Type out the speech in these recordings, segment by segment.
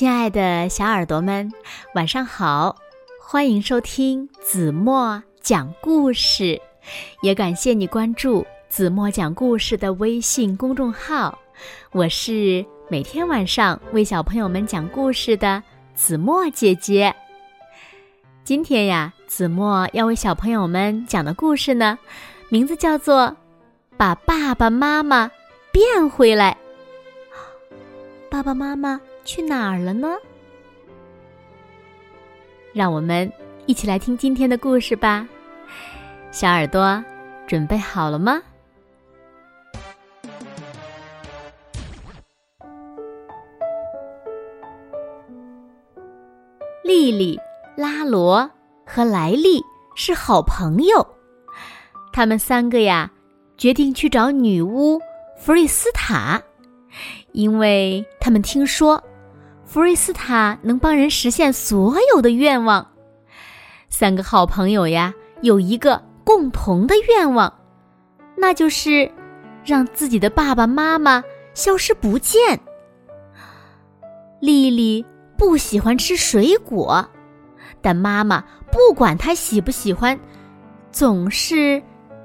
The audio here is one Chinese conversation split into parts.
亲爱的小耳朵们，晚上好！欢迎收听子墨讲故事，也感谢你关注子墨讲故事的微信公众号。我是每天晚上为小朋友们讲故事的子墨姐姐。今天呀，子墨要为小朋友们讲的故事呢，名字叫做《把爸爸妈妈变回来》。爸爸妈妈。去哪儿了呢？让我们一起来听今天的故事吧。小耳朵准备好了吗？丽丽、拉罗和莱利是好朋友，他们三个呀，决定去找女巫弗瑞斯塔，因为他们听说。弗瑞斯塔能帮人实现所有的愿望。三个好朋友呀，有一个共同的愿望，那就是让自己的爸爸妈妈消失不见。丽丽不喜欢吃水果，但妈妈不管她喜不喜欢，总是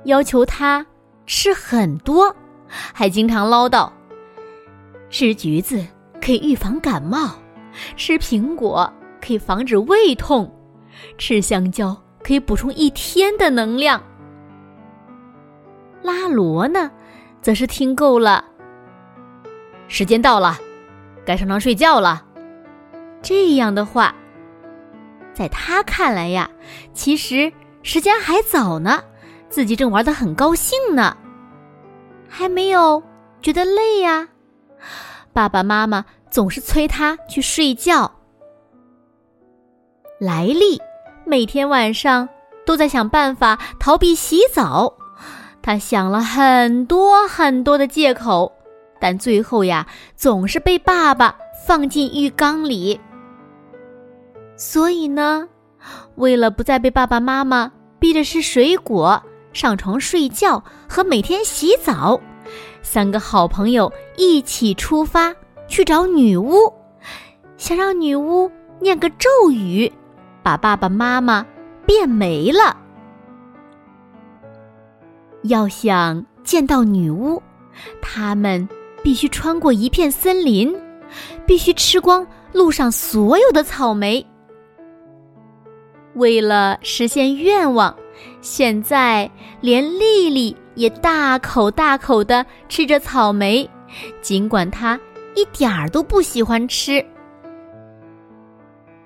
要求她吃很多，还经常唠叨：吃橘子。可以预防感冒，吃苹果可以防止胃痛，吃香蕉可以补充一天的能量。拉罗呢，则是听够了。时间到了，该上床睡觉了。这样的话，在他看来呀，其实时间还早呢，自己正玩的很高兴呢，还没有觉得累呀。爸爸妈妈总是催他去睡觉。莱利每天晚上都在想办法逃避洗澡，他想了很多很多的借口，但最后呀，总是被爸爸放进浴缸里。所以呢，为了不再被爸爸妈妈逼着吃水果、上床睡觉和每天洗澡。三个好朋友一起出发去找女巫，想让女巫念个咒语，把爸爸妈妈变没了。要想见到女巫，他们必须穿过一片森林，必须吃光路上所有的草莓。为了实现愿望，现在连丽丽。也大口大口的吃着草莓，尽管她一点儿都不喜欢吃。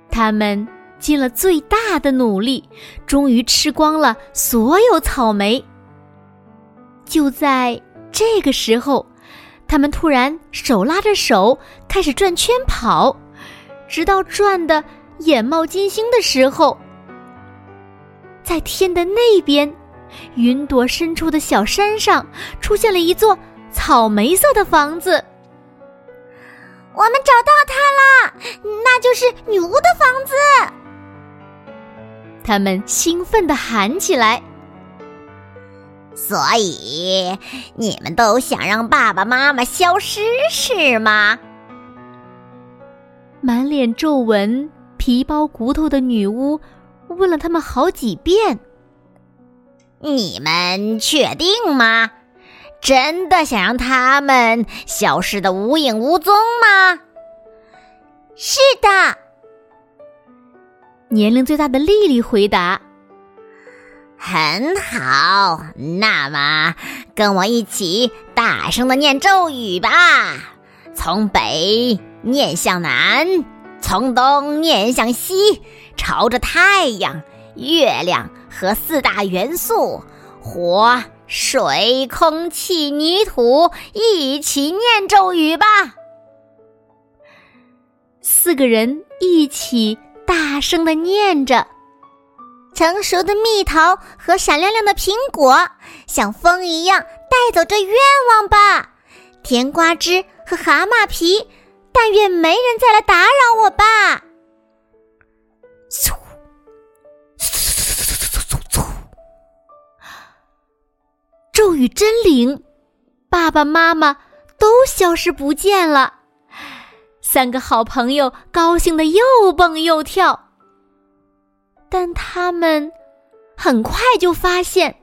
他们尽了最大的努力，终于吃光了所有草莓。就在这个时候，他们突然手拉着手开始转圈跑，直到转的眼冒金星的时候，在天的那边。云朵深处的小山上出现了一座草莓色的房子。我们找到它了，那就是女巫的房子。他们兴奋地喊起来。所以你们都想让爸爸妈妈消失是吗？满脸皱纹、皮包骨头的女巫问了他们好几遍。你们确定吗？真的想让他们消失的无影无踪吗？是的。年龄最大的丽丽回答：“很好，那么跟我一起大声的念咒语吧。从北念向南，从东念向西，朝着太阳、月亮。”和四大元素火、水、空气、泥土一起念咒语吧。四个人一起大声的念着：“成熟的蜜桃和闪亮亮的苹果，像风一样带走这愿望吧。甜瓜汁和蛤蟆皮，但愿没人再来打扰我吧。”嗖。嗖嗖嗖嗖嗖咒语真灵，爸爸妈妈都消失不见了。三个好朋友高兴的又蹦又跳，但他们很快就发现，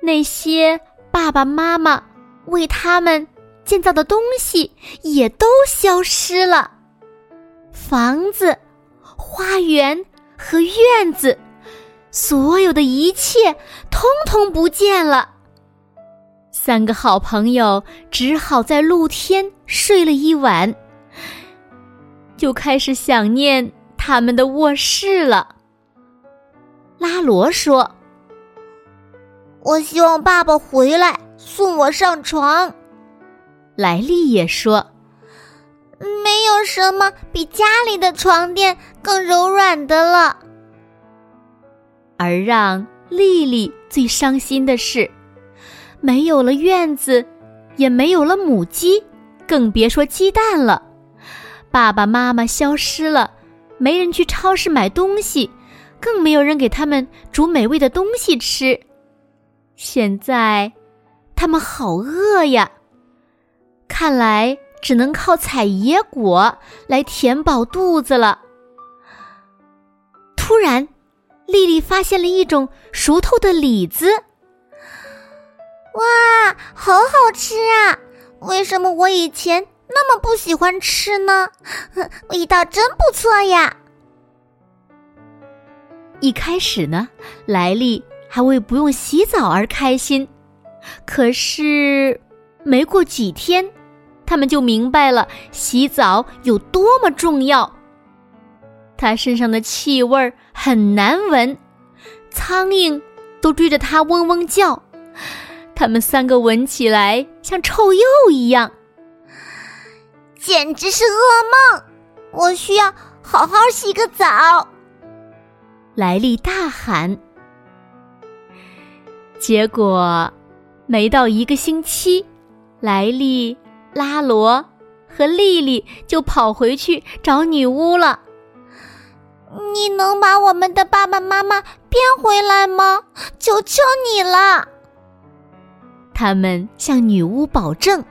那些爸爸妈妈为他们建造的东西也都消失了，房子、花园和院子，所有的一切通通不见了。三个好朋友只好在露天睡了一晚，就开始想念他们的卧室了。拉罗说：“我希望爸爸回来送我上床。”莱利也说：“没有什么比家里的床垫更柔软的了。”而让丽丽最伤心的是。没有了院子，也没有了母鸡，更别说鸡蛋了。爸爸妈妈消失了，没人去超市买东西，更没有人给他们煮美味的东西吃。现在，他们好饿呀！看来只能靠采野果来填饱肚子了。突然，丽丽发现了一种熟透的李子。哇，好好吃啊！为什么我以前那么不喜欢吃呢？味道真不错呀！一开始呢，莱利还为不用洗澡而开心，可是没过几天，他们就明白了洗澡有多么重要。他身上的气味很难闻，苍蝇都追着它嗡嗡叫。它们三个闻起来像臭鼬一样，简直是噩梦！我需要好好洗个澡。莱利大喊。结果，没到一个星期，莱利、拉罗和丽丽就跑回去找女巫了。你能把我们的爸爸妈妈变回来吗？求求你了！他们向女巫保证：“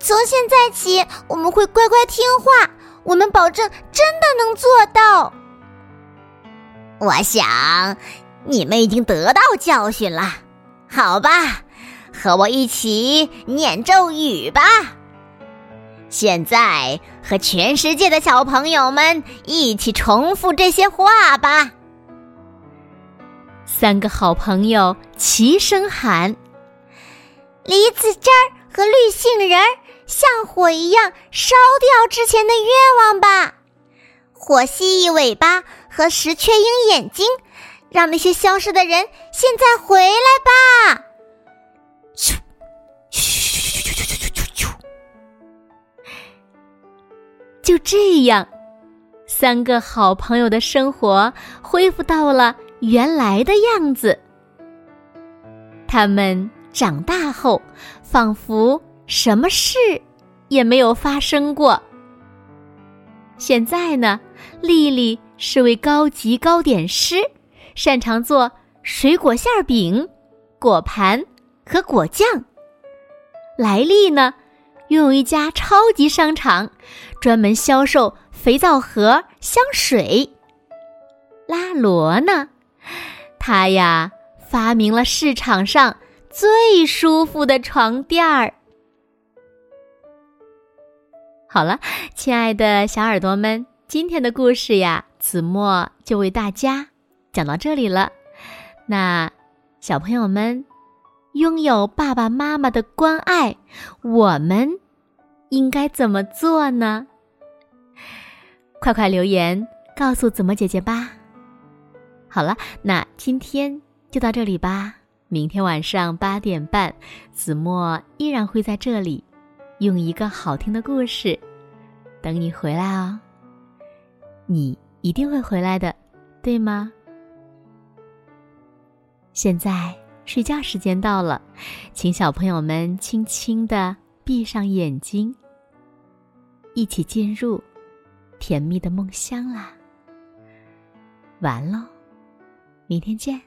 从现在起，我们会乖乖听话。我们保证真的能做到。”我想，你们已经得到教训了，好吧？和我一起念咒语吧。现在，和全世界的小朋友们一起重复这些话吧。三个好朋友齐声喊。梨子汁儿和绿杏仁儿像火一样烧掉之前的愿望吧，火蜥蜴尾巴和石雀鹰眼睛，让那些消失的人现在回来吧。就这样，三个好朋友的生活恢复到了原来的样子。他们。长大后，仿佛什么事也没有发生过。现在呢，丽丽是位高级糕点师，擅长做水果馅饼、果盘和果酱。莱利呢，拥有一家超级商场，专门销售肥皂盒、香水。拉罗呢，他呀，发明了市场上。最舒服的床垫儿。好了，亲爱的小耳朵们，今天的故事呀，子墨就为大家讲到这里了。那小朋友们，拥有爸爸妈妈的关爱，我们应该怎么做呢？快快留言告诉子墨姐姐吧。好了，那今天就到这里吧。明天晚上八点半，子墨依然会在这里，用一个好听的故事等你回来哦。你一定会回来的，对吗？现在睡觉时间到了，请小朋友们轻轻的闭上眼睛，一起进入甜蜜的梦乡啦。完喽，明天见。